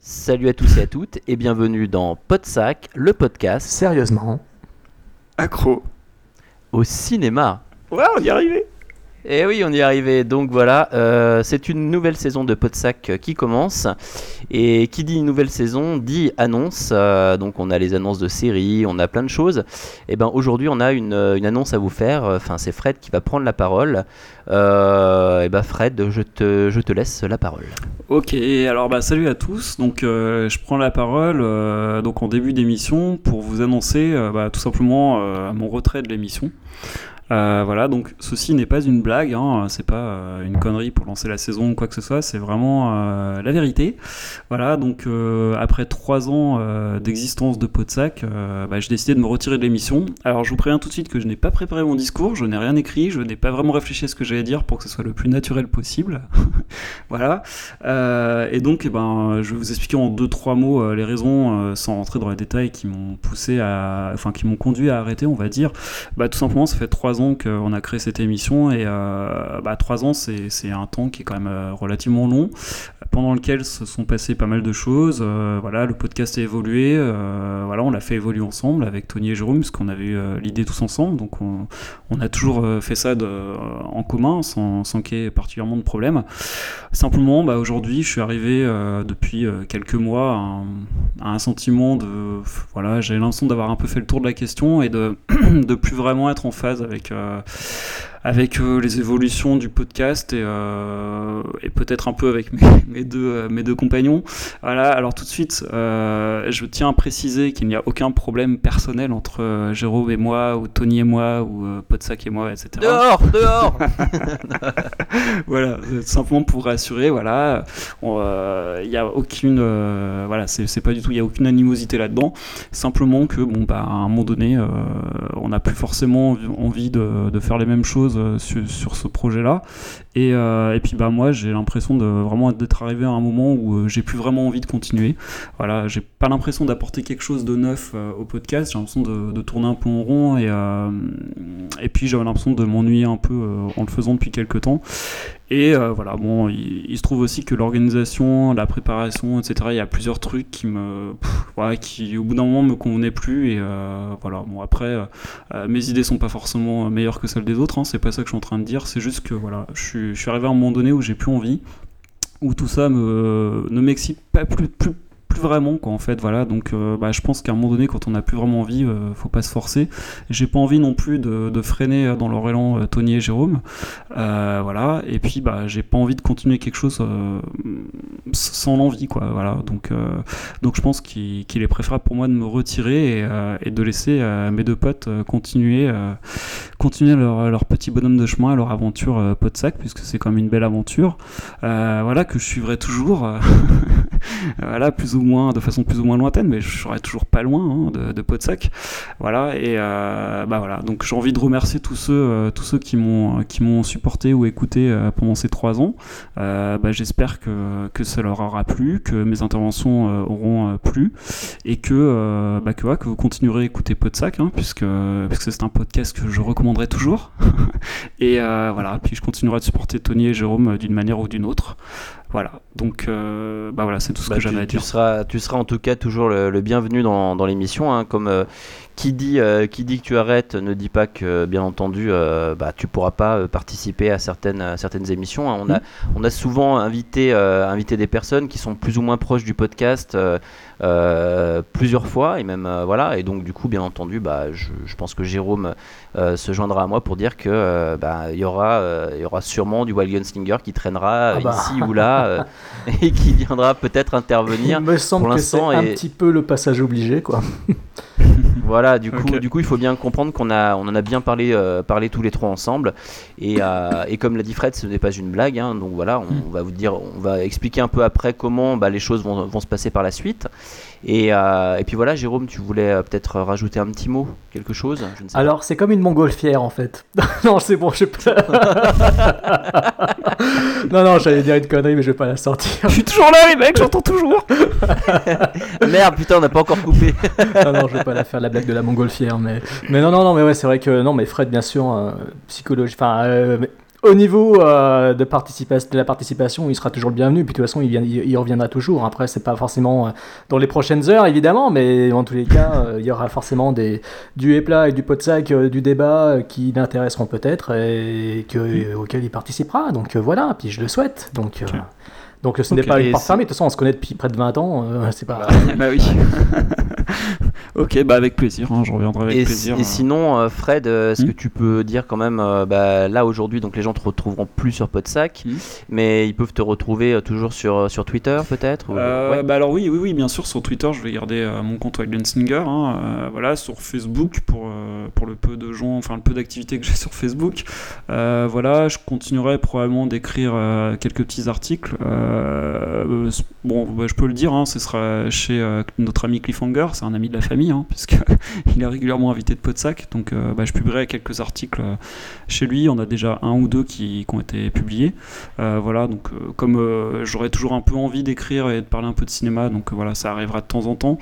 Salut à tous et à toutes et bienvenue dans Podsac, le podcast Sérieusement. Accro. au cinéma. Ouais, on y est arrivé. Et oui, on y est arrivé. Donc voilà, euh, c'est une nouvelle saison de Podsac euh, qui commence. Et qui dit nouvelle saison dit annonce. Euh, donc on a les annonces de séries, on a plein de choses. Et ben aujourd'hui, on a une, une annonce à vous faire. Enfin, c'est Fred qui va prendre la parole. Et ben Fred, je te, je te laisse la parole. Ok, alors bah salut à tous. Donc je prends la parole donc en début d'émission pour vous annoncer bah, tout simplement mon retrait de l'émission. Euh, voilà, donc ceci n'est pas une blague, hein, c'est pas euh, une connerie pour lancer la saison ou quoi que ce soit, c'est vraiment euh, la vérité. Voilà, donc après trois ans d'existence de Podsac, euh, bah, j'ai décidé de me retirer de l'émission. Alors je vous préviens tout de suite que je n'ai pas préparé mon discours, je n'ai rien écrit, je n'ai pas vraiment réfléchi à ce que j'allais dire pour que ce soit le plus naturel possible. voilà. Et donc, eh ben, je vais vous expliquer en deux trois mots les raisons, sans rentrer dans les détails, qui m'ont poussé à, enfin, qui m'ont conduit à arrêter, on va dire. Bah, tout simplement, ça fait trois ans qu'on a créé cette émission et euh, bah, trois ans, c'est un temps qui est quand même euh, relativement long, pendant lequel se sont passées pas mal de choses. Euh, voilà, le podcast a évolué. voilà, on l'a fait évoluer ensemble avec Tony et Jérôme, parce qu'on avait eu l'idée tous ensemble. Donc, on, on a toujours fait ça en commun, sans, sans qu'il y ait particulièrement de problème. Simplement, bah, aujourd'hui, je suis arrivé depuis quelques mois à un, sentiment de. Voilà, j'ai l'impression d'avoir un peu fait le tour de la question et de, de plus vraiment être en phase avec. Euh, avec euh, les évolutions du podcast et, euh, et peut-être un peu avec mes, mes deux, euh, mes deux compagnons. Voilà, alors tout de suite, euh, je tiens à préciser qu'il n'y a aucun problème personnel entre Jérôme et moi, ou Tony et moi, ou Podsac et moi, etc Dehors, dehors voilà, simplement pour rassurer, voilà, il y a aucune, euh, voilà, c'est pas du tout, il y a aucune animosité là-dedans. Simplement que bon, bah, à un moment donné, on n'a plus forcément envie- envie de, de faire les mêmes choses euh, sur, sur ce projet-là. Et, euh, et puis bah moi, j'ai l'impression de vraiment d'être arrivé à un moment où euh, j'ai plus vraiment envie de continuer. Voilà, j'ai pas l'impression d'apporter quelque chose de neuf euh, au podcast. J'ai l'impression de, tourner un peu en rond et et puis j'avais l'impression de m'ennuyer un peu en le faisant depuis quelques temps. Et voilà, bon, il, se trouve aussi que l'organisation, la préparation, etc., il y a plusieurs trucs qui me, voilà, qui au bout d'un moment me convenaient plus. Et voilà, bon après, mes idées sont pas forcément meilleures que celles des autres. Hein, c'est pas ça que je suis en train de dire. C'est juste que voilà, je suis, je suis arrivé à un moment donné où j'ai plus envie, où tout ça ne m'excite pas plus plus vraiment quoi en fait voilà. Donc euh, bah, je pense qu'à un moment donné quand on n'a plus vraiment envie euh, faut pas se forcer. J'ai pas envie non plus de, de freiner euh, dans leur élan euh, Tony et Jérôme. Voilà. Et puis bah j'ai pas envie de continuer quelque chose sans l'envie quoi voilà. Donc donc je pense qu'il est préférable pour moi de me retirer et, de laisser mes deux potes continuer continuer leur, petit bonhomme de chemin leur aventure euh, Podsac puisque c'est quand même une belle aventure. Voilà que je suivrai toujours voilà plus ou moins de façon plus ou moins lointaine mais je serai toujours pas loin hein, de, de Podsac. Voilà et euh, bah voilà. Donc j'ai envie de remercier tous ceux euh, tous ceux qui m'ont qui m'ont supporté ou écouté euh, pendant ces trois ans. Bah, j'espère que, que ça leur aura plu que mes interventions auront plu et que bah, que, que vous continuerez à écouter Podsac hein, puisque puisque c'est un podcast que je recommanderai toujours. Et voilà. Puis je continuerai de supporter Tony et Jérôme d'une manière ou d'une autre voilà donc euh, bah voilà c'est tout ce Bah, que tu, j'avais à tu dire seras, tu seras en tout cas toujours le, le bienvenu dans, dans l'émission. hein, comme euh, qui, dit, euh, qui dit que tu arrêtes ne dit pas que, bien entendu, euh, bah, tu pourras pas euh, participer à certaines, à certaines émissions. hein. On, a, on a souvent invité, euh, invité des personnes qui sont plus ou moins proches du podcast plusieurs fois. Et même, voilà. Et donc, du coup, bien entendu, bah, je, je pense que Jérôme se joindra à moi pour dire que bah, y, aura, y aura sûrement du Wild Gunslinger qui traînera Ah bah. ici ou là et qui viendra peut-être intervenir. Il me semble pour que c'est un et- petit peu le passage obligé, quoi. Voilà, du coup, du coup, il faut bien comprendre qu'on a, on en a bien parlé, euh, parlé tous les trois ensemble. Et, euh, et comme l'a dit Fred, ce n'est pas une blague. hein, donc voilà, on, on va vous dire, on va expliquer un peu après comment bah, les choses vont, vont se passer par la suite. Et, euh, et puis voilà, Jérôme, tu voulais euh, peut-être rajouter un petit mot, quelque chose? Je ne sais Alors, c'est comme une montgolfière, en fait. non, c'est bon, je peux... non, non, j'allais dire une connerie, mais je vais pas la sortir. je suis toujours là les mecs j'entends toujours. Merde, putain, on n'a pas encore coupé. non, non, je vais pas la faire la blague de la montgolfière, mais, mais non, non, non, mais ouais, c'est vrai que non, mais Fred, bien sûr, euh, psychologie, enfin, euh, mais au niveau euh, de, la participation, il sera toujours le bienvenu. Puis de toute façon, il, reviendra toujours. Après, c'est pas forcément euh, dans les prochaines heures, évidemment, mais en tous les cas, euh, il y aura forcément des, du éplat et du pot de sac du débat qui l'intéresseront peut-être et que, auquel il participera. Donc voilà, puis je le souhaite. Donc. Donc ce n'est pas une porte fermée. De toute façon, on se connaît depuis près de 20 ans. euh, c'est pas. bah oui. ok, bah avec plaisir, hein, je reviendrai avec Et, plaisir. et euh. sinon, euh, Fred, euh, est-ce Hmm. que tu peux dire quand même, euh, bah, là aujourd'hui, donc les gens te retrouveront plus sur Podsac, Hmm. mais ils peuvent te retrouver euh, toujours sur, sur Twitter peut-être ou- Euh, ouais. bah alors oui, oui, oui, bien sûr, sur Twitter, je vais garder euh, mon compte Singer, hein, euh, voilà, sur Facebook pour, euh, pour le peu de gens, enfin le peu d'activité que j'ai sur Facebook. Euh, voilà, je continuerai probablement d'écrire euh, quelques petits articles. Euh, bon, bah, je peux le dire, hein, ce sera chez euh, notre ami Cliffhanger, c'est un ami de la famille, hein, puisque il est régulièrement invité de Podsac, donc euh, bah, je publierai quelques articles euh, chez lui. On a déjà un ou deux qui, ont été publiés. Voilà, donc comme j'aurais toujours un peu envie d'écrire et de parler un peu de cinéma, donc voilà, ça arrivera de temps en temps.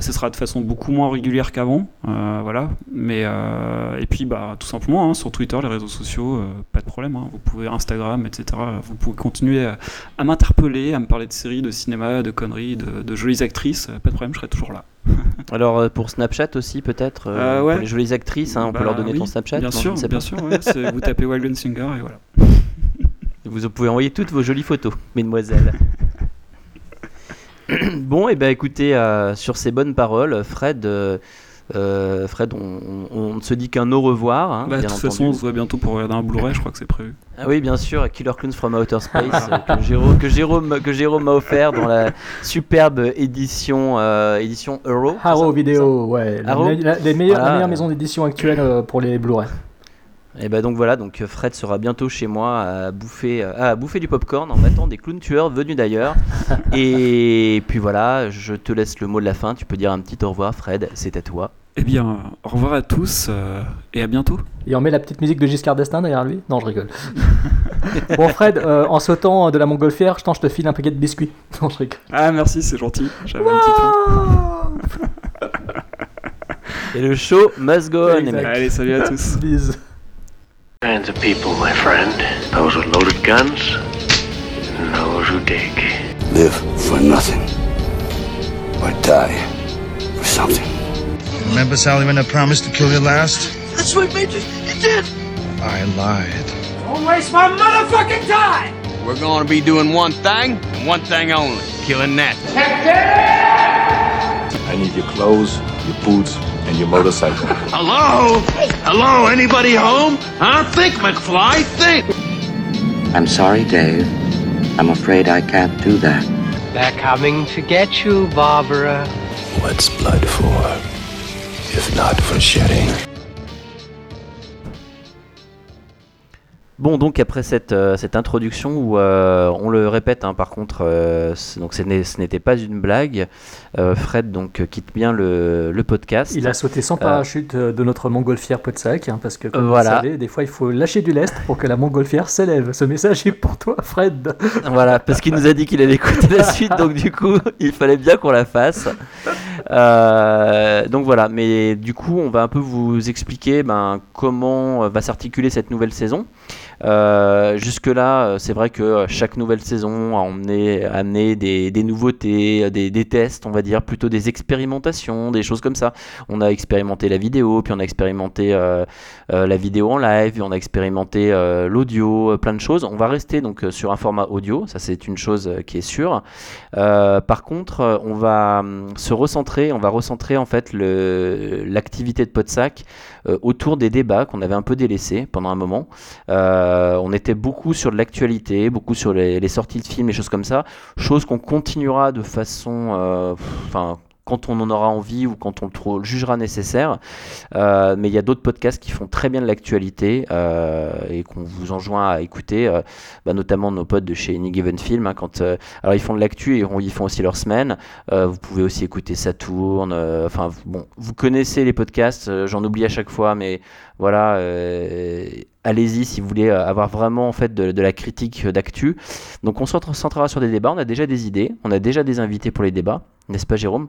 Ce sera de façon beaucoup moins régulière qu'avant, voilà. Mais et puis bah tout simplement hein, sur Twitter, les réseaux sociaux, pas de problème. hein. vous pouvez Instagram, etc. Vous pouvez continuer à, à à me parler de séries, de cinéma, de conneries, de, de jolies actrices. euh, Pas de problème, je serai toujours là. Alors euh, pour Snapchat aussi peut-être, euh, ouais. pour les jolies actrices, hein, on peut Bah leur donner oui, ton Snapchat Bien sûr, bien sûr. ouais, vous tapez Wild Singer et voilà. Vous pouvez envoyer toutes vos jolies photos, mesdemoiselles. bon, et ben écoutez, euh, sur ces bonnes paroles, Fred, euh, euh, Fred, on, on- on ne se dit qu'un au revoir, hein, Bah, de toute entendu. façon, on se voit bientôt pour regarder un Blu-ray, je crois que c'est prévu. Ah oui, bien sûr, Killer Clowns from Outer Space euh, que, Jérôme, que, Jérôme, que Jérôme m'a offert dans la superbe édition, euh, édition Euro. ça? Vidéo, ouais. La, Harrow la- les meilleures, Voilà. la meilleure maison d'édition actuelle euh, pour les Blu-ray. Et ben donc voilà, donc Fred sera bientôt chez moi à bouffer, euh, à bouffer du popcorn en battant des clowns tueurs venus d'ailleurs. Et puis voilà, je te laisse le mot de la fin. Tu peux dire un petit au revoir, Fred. C'est à toi. Eh bien, au revoir à tous euh, et à bientôt. Et on met la petite musique de Giscard d'Estaing derrière lui? Non, je rigole. bon, Fred, euh, en sautant de la montgolfière, je, t'en- je te file un paquet de biscuits. Non, je rigole. Ah, merci, c'est gentil. J'avais un petit. Et le show must go on, les Exact. mecs. Allez, salut à tous. Bisous. Kinds of people, my friend. Those with loaded guns, and those who dig. live for nothing or die for something. Remember, Sally, when I promised to kill you last? That's what Major. You did. I lied. Don't waste my motherfucking time. We're gonna be doing one thing, and one thing only killing that. I need your clothes, your boots, and your motorcycle. Hello? Hello? Anybody home? Huh? Think, McFly, think! I'm sorry, Dave. I'm afraid I can't do that. They're coming to get you, Barbara. What's blood for? If not for shedding. Bon, donc après cette, euh, cette introduction où euh, on le répète, hein, par contre, euh, donc ce n'était pas une blague. Fred donc quitte bien le, le podcast. Il a sauté sans parachute de notre montgolfière pot de sac, hein, parce que comme Voilà. vous savez, des fois il faut lâcher du lest pour que la montgolfière s'élève. Ce message est pour toi, Fred. Voilà, parce qu'il nous a dit qu'il allait écouter la suite, donc du coup, il fallait bien qu'on la fasse. Donc voilà, mais du coup, on va un peu vous expliquer ben, comment va s'articuler cette nouvelle saison. Euh, Jusque-là, euh, c'est vrai que euh, chaque nouvelle saison a emmené, amené des, nouveautés, des, tests, on va dire, plutôt des expérimentations, des choses comme ça. On a expérimenté la vidéo, puis on a expérimenté la vidéo en live, puis on a expérimenté l'audio, plein de choses. On va rester donc sur un format audio, ça c'est une chose qui est sûre. Par contre, on va hum, se recentrer, on va recentrer en fait l'activité de Podsac autour des débats qu'on avait un peu délaissés pendant un moment. On était beaucoup sur l'actualité, beaucoup sur les, les sorties de films, et choses comme ça, chose qu'on continuera de façon, euh. Quand on en aura envie ou quand on le jugera nécessaire. Euh, mais il y a d'autres podcasts qui font très bien de l'actualité euh, et qu'on vous enjoint à écouter, euh, bah, notamment nos potes de chez Any Given Film. hein, quand, alors ils font de l'actu et ils font aussi leur semaine. Vous pouvez aussi écouter Saturne. euh, Enfin bon, vous connaissez les podcasts. J'en oublie à chaque fois, mais voilà. Allez-y si vous voulez avoir vraiment en fait de, la critique d'actu. Donc on se sur des débats. On a déjà des idées, on a déjà des invités pour les débats, n'est-ce pas Jérôme?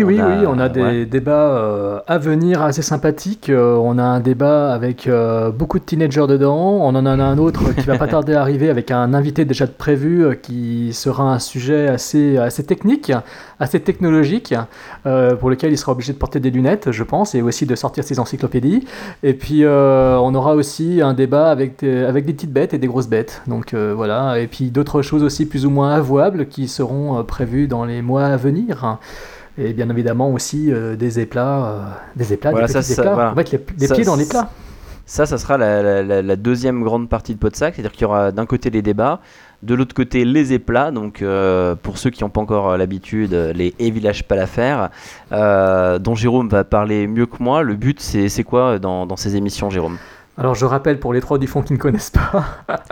Oui, oui, oui, on a des débats euh, à venir assez sympathiques. Euh, on a un débat avec euh, beaucoup de teenagers dedans. On en a un autre qui va pas tarder à arriver avec un invité déjà prévu qui sera un sujet assez, assez technique, assez technologique, pour lequel il sera obligé de porter des lunettes, je pense, et aussi de sortir ses encyclopédies. Et puis, on aura aussi un débat avec des, avec des petites bêtes et des grosses bêtes. Donc voilà. Et puis d'autres choses aussi plus ou moins avouables qui seront prévues dans les mois à venir et bien évidemment aussi euh, des éplats, euh, des éplats, des petits éplats. On va mettre les, pieds dans les plats. Ça, ça sera la, deuxième grande partie de Podsac, c'est-à-dire qu'il y aura d'un côté les débats, de l'autre côté les éplats. Donc euh, pour ceux qui n'ont pas encore l'habitude, les et village pas l'affaire, dont Jérôme va parler mieux que moi. Le but, c'est quoi dans, dans ces émissions, Jérôme? Alors je rappelle pour les trois du fond qui ne connaissent pas.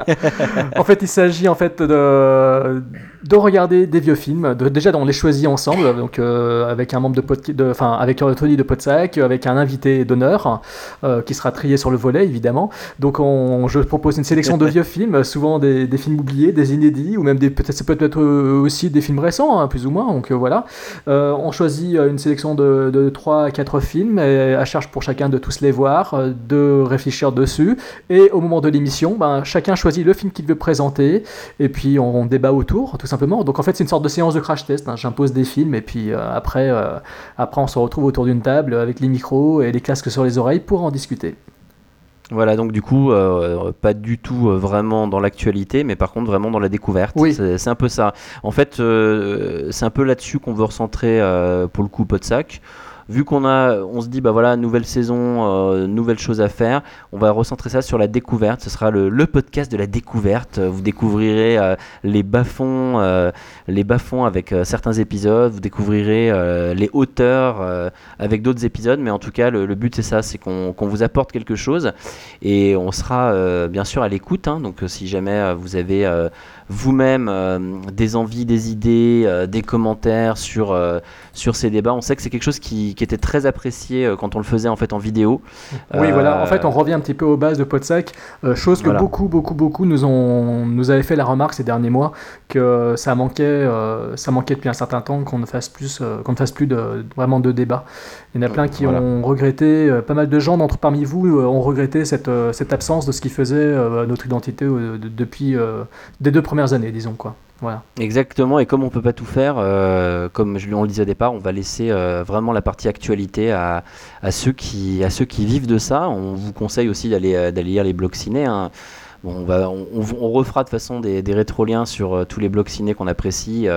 en fait, il s'agit en fait de, de regarder des vieux films. De, déjà, on les choisit ensemble, donc euh, avec un membre de, de enfin avec Tony de Podsac, avec un invité d'honneur euh, qui sera trié sur le volet évidemment. Donc on, je propose une sélection de vieux films, souvent des, des, films oubliés, des inédits, ou même des peut-être ça peut être aussi des films récents, hein, plus ou moins. Donc euh, voilà, on choisit une sélection de, de 3 à 4 films et à charge pour chacun de tous les voir, de réfléchir dessus. Et au moment de l'émission, ben, chacun choisit le film qu'il veut présenter. Et puis on, débat autour, tout simplement. Donc en fait, c'est une sorte de séance de crash test. Hein. J'impose des films et puis euh, après, euh, après, on se retrouve autour d'une table avec les micros et les casques sur les oreilles pour en discuter. Voilà, donc du coup, euh, pas du tout vraiment dans l'actualité, mais par contre vraiment dans la découverte. Oui. C'est un peu ça. En fait, c'est un peu là-dessus qu'on veut recentrer pour le coup Podsac vu qu'on a, on se dit, bah voilà, nouvelle saison, euh, nouvelle chose à faire, on va recentrer ça sur la découverte. Ce sera le, podcast de la découverte. Vous découvrirez euh, les bas-fonds, euh, les bas-fonds avec certains épisodes. Vous découvrirez les hauteurs avec d'autres épisodes. Mais en tout cas, le, but c'est ça, c'est qu'on vous apporte quelque chose et on sera bien sûr à l'écoute. Hein. donc si jamais vous avez vous-même euh, des envies, des idées, euh, des commentaires sur, euh, sur ces débats. On sait que c'est quelque chose qui, qui, était très apprécié quand on le faisait en fait en vidéo. Oui, voilà. En fait, on revient un petit peu aux bases de Podsac, chose que beaucoup, beaucoup, beaucoup nous ont nous avaient fait la remarque ces derniers mois que ça manquait, ça manquait depuis un certain temps qu'on ne fasse plus, qu'on ne fasse plus de, vraiment de débats. Il y en a plein qui ont regretté, pas mal de gens d'entre parmi vous ont regretté cette, cette absence de ce qui faisait notre identité depuis des deux premières années, disons quoi. Voilà. Exactement, et comme on peut pas tout faire, euh, comme je, on le disait au départ, on va laisser euh, vraiment la partie actualité à, ceux qui, vivent de ça. On vous conseille aussi d'aller euh, lire les blogs ciné. Hein. On, va, on, refera de façon des, des rétroliens sur tous les blogs ciné qu'on apprécie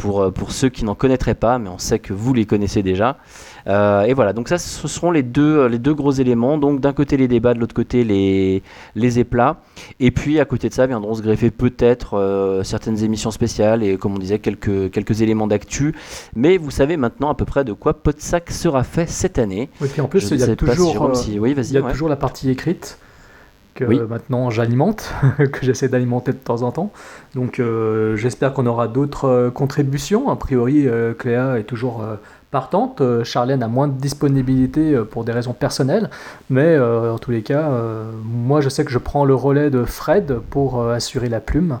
pour, pour ceux qui n'en connaîtraient pas, mais on sait que vous les connaissez déjà. Euh, et voilà, donc ça, ce seront les deux, les deux gros éléments. Donc d'un côté les débats, de l'autre côté les, les éplats. Et puis à côté de ça viendront se greffer peut-être euh, certaines émissions spéciales et comme on disait quelques, quelques éléments d'actu. Mais vous savez maintenant à peu près de quoi Podsac sera fait cette année. Oui, puis en plus il y a, toujours, euh, oui, il y a toujours la partie écrite que maintenant j'alimente, que j'essaie d'alimenter de temps en temps. Donc j'espère qu'on aura d'autres contributions. A priori, Cléa est toujours partante. Euh, Charlène a moins de disponibilité euh, pour des raisons personnelles, mais euh, en tous les cas, moi je sais que je prends le relais de Fred pour assurer la plume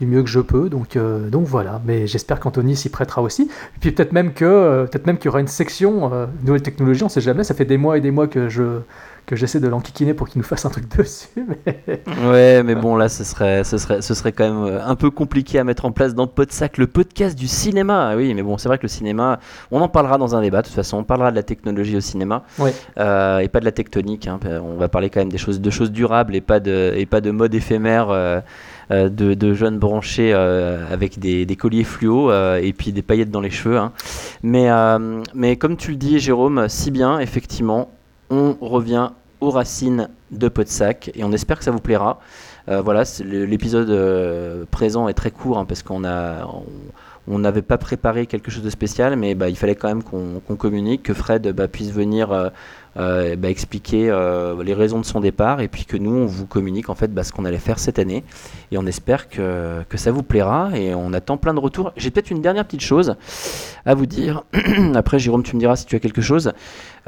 du mieux que je peux. Donc, donc voilà. Mais j'espère qu'Anthony s'y prêtera aussi. Et puis peut-être même que peut-être même qu'il y aura une section nouvelle technologie. On sait jamais. Ça fait des mois et des mois que je que j'essaie de l'enquiquiner pour qu'il nous fasse un truc dessus. Mais... Ouais, mais bon, là, ce serait, ce, serait, ce serait quand même euh, un peu compliqué à mettre en place dans Podsac, le podcast du cinéma. Ah oui, mais bon, c'est vrai que le cinéma, on en parlera dans un débat, de toute façon, on parlera de la technologie au cinéma euh, et pas de la tectonique. Hein. On va parler quand même des choses, de choses durables et pas de, et pas de mode éphémère. Euh, de, jeunes branchés avec des, colliers fluo et puis des paillettes dans les cheveux. Hein. Mais, mais comme tu le dis, Jérôme, si bien, effectivement, on revient aux racines de Podsac et on espère que ça vous plaira. Euh, voilà, l'épisode euh, présent est très court hein, parce qu'on a on n'avait pas préparé quelque chose de spécial, mais bah, il fallait quand même qu'on communique, que Fred bah, puisse venir euh, euh, bah, expliquer euh, les raisons de son départ et puis que nous on vous communique en fait bah, ce qu'on allait faire cette année et on espère que, que, ça vous plaira et on attend plein de retours. J'ai peut-être une dernière petite chose à vous dire. Après Jérôme tu me diras si tu as quelque chose.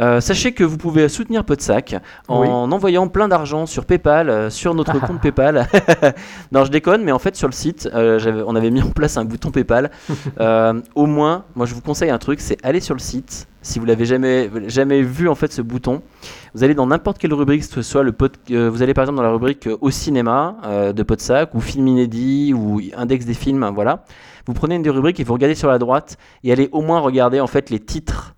Euh, sachez que vous pouvez soutenir Podsac en envoyant plein d'argent sur PayPal, euh, sur notre compte PayPal. non, je déconne, mais en fait sur le site, euh, on avait mis en place un bouton PayPal. Au moins, moi je vous conseille un truc, c'est aller sur le site. Si vous l'avez jamais jamais vu en fait ce bouton, vous allez dans n'importe quelle rubrique, que ce soit le pod, vous allez par exemple dans la rubrique au cinéma de Podsac ou film inédit ou index des films, hein, voilà. Vous prenez une des rubriques et vous regardez sur la droite et allez au moins regarder en fait les titres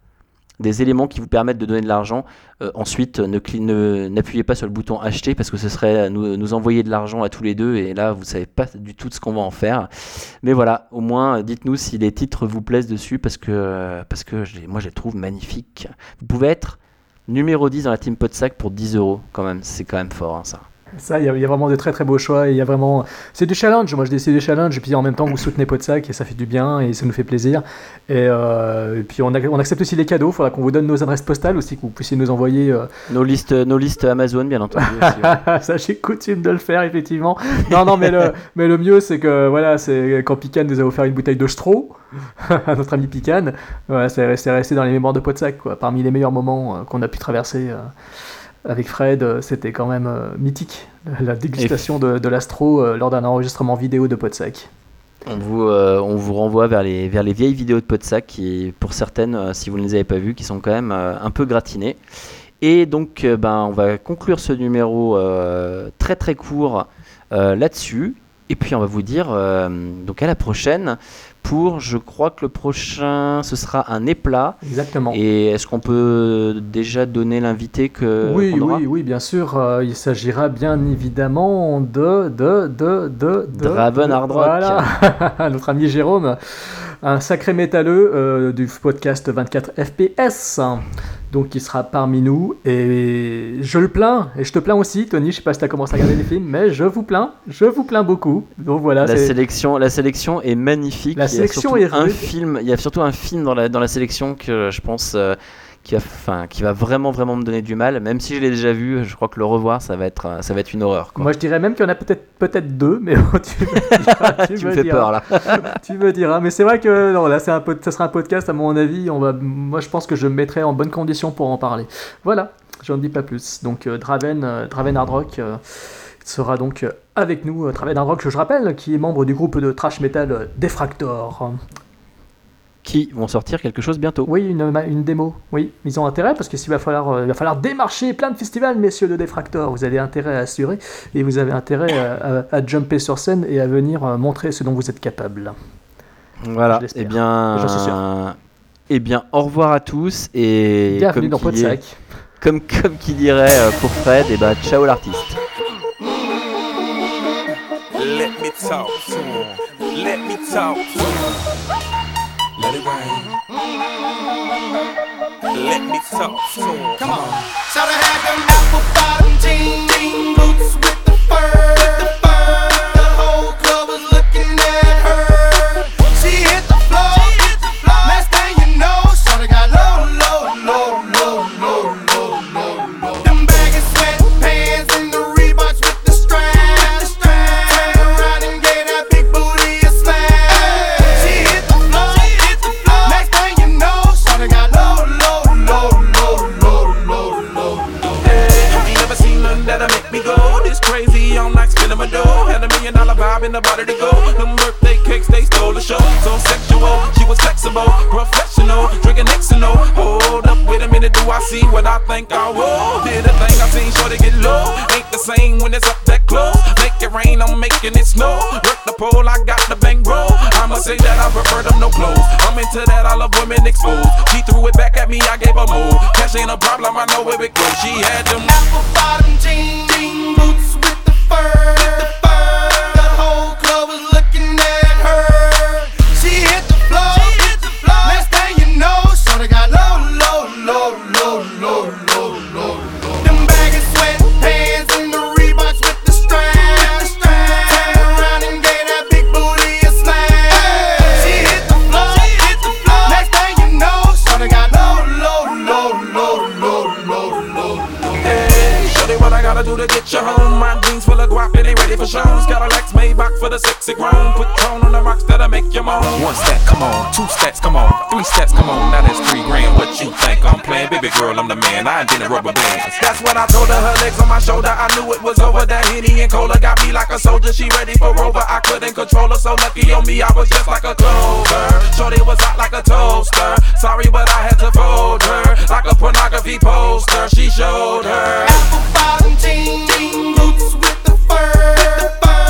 des éléments qui vous permettent de donner de l'argent. Euh, ensuite, ne ne- n'appuyez pas sur le bouton acheter parce que ce serait nous, nous envoyer de l'argent à tous les deux et là vous savez pas du tout de ce qu'on va en faire. Mais voilà, au moins dites-nous si les titres vous plaisent dessus parce que, parce que moi je les trouve magnifiques. Vous pouvez être numéro 10 dans la team Podsac pour 10 euros quand même, c'est quand même fort hein, ça. Ça, il y, a- il y a vraiment de très très beaux choix. Il y a vraiment, c'est du challenge. Moi, je dis c'est du challenge. Et puis en même temps, vous soutenez Podsac et ça fait du bien et ça nous fait plaisir. Et, euh, et puis on, ac- on accepte aussi les cadeaux. Il faudra qu'on vous donne nos adresses postales aussi, que vous puissiez nous envoyer. euh, Nos listes, nos listes Amazon bien entendu. aussi, ouais. ça, j'ai coutume de le faire, effectivement. Non, non, mais le, mais le mieux, c'est que voilà, c'est quand Pican nous a offert une bouteille de Stro, à notre ami Pican, voilà, c'est resté, dans les mémoires de Podsac, quoi. Parmi les meilleurs moments euh, qu'on a pu traverser euh, avec Fred, euh, c'était quand même euh, mythique, la dégustation de, de l'Astro euh, lors d'un enregistrement vidéo de Podsac. On vous, euh, on vous renvoie vers les, vers les vieilles vidéos de Podsac qui, pour certaines, si vous ne les avez pas vues, qui sont quand même euh, un peu gratinées. Et donc, euh, ben, on va conclure ce numéro très très court là-dessus. Et puis, on va vous dire euh, donc à la prochaine pour, je crois que le prochain, ce sera un éplat. Exactement. Et est-ce qu'on peut déjà donner l'invité que oui, oui, oui, bien sûr. euh, il s'agira bien évidemment de. de. de. de. de Draven Hard Rock. Voilà, notre ami Jérôme, un sacré métalleux euh, du podcast 24 FPS. Donc, il sera parmi nous. Et je le plains, et je te plains aussi, Tony. Je sais pas si tu as commencé à regarder les films, mais je vous plains. Je vous plains beaucoup. Donc, voilà. la sélection, la sélection est magnifique. La Il y a sélection est un film. Il y a surtout un film dans la dans la sélection que je pense euh, qui va, enfin, qui va vraiment vraiment me donner du mal. Même si je l'ai déjà vu, je crois que le revoir, ça va être ça va être une horreur. Quoi. Moi, je dirais même qu'il y en a peut-être peut-être deux, mais tu me diras. tu me fais diras. peur là. tu me diras, mais c'est vrai que non, là, c'est un ça sera un podcast à mon avis. On va, moi, je pense que je me mettrai en bonne condition pour en parler. Voilà, j'en dis pas plus. Donc euh, Draven, euh, Draven Hard Rock euh, sera donc euh, avec nous. Draven Hard Rock, je rappelle, qui est membre du groupe de thrash metal Defractor. Qui vont sortir quelque chose bientôt. Oui, une, une démo. Oui, ils ont intérêt parce que s'il va falloir, euh, il va falloir démarcher plein de festivals, messieurs de Defractor. Vous avez intérêt à assurer et vous avez intérêt à, à- à jumper sur scène et à venir euh, montrer ce dont vous êtes capable. Voilà. Je. Eh bien, J'en suis sûr. eh bien, au revoir à tous et Bienvenue dans comme qui, Podsac. comme comme qui dirait euh, pour Fred, et ben ciao l'artiste. Let me talk to him. Let me talk to him. Let it rain. Let me talk to him. Come on. Shout out had them apple bottom jean say that I prefer them no clothes. I'm into that, I love women exposed. She threw it back at me, I gave her more. Cash ain't a problem, I know where it goes. She had them apple bottom jean, jean boots with the fur. Fur. The for shows. Got a Lex Maybach for the sexy grown. Put tone on the rocks that'll make you moan. One step, come on. Two steps, come on. Three steps, come on. Now that's three grand. What you think I'm playing? Baby girl, I'm the man. I invented rubber bands. That's what I told her. Her legs on my shoulder. I knew it was over. That Henny and Cola got me like a soldier. She ready for Rover. I couldn't control her. So lucky on me, I was just like a clover. Shorty was hot like a toaster. Sorry, but I had to fold her like a pornography poster. She showed her. Apple pie bird.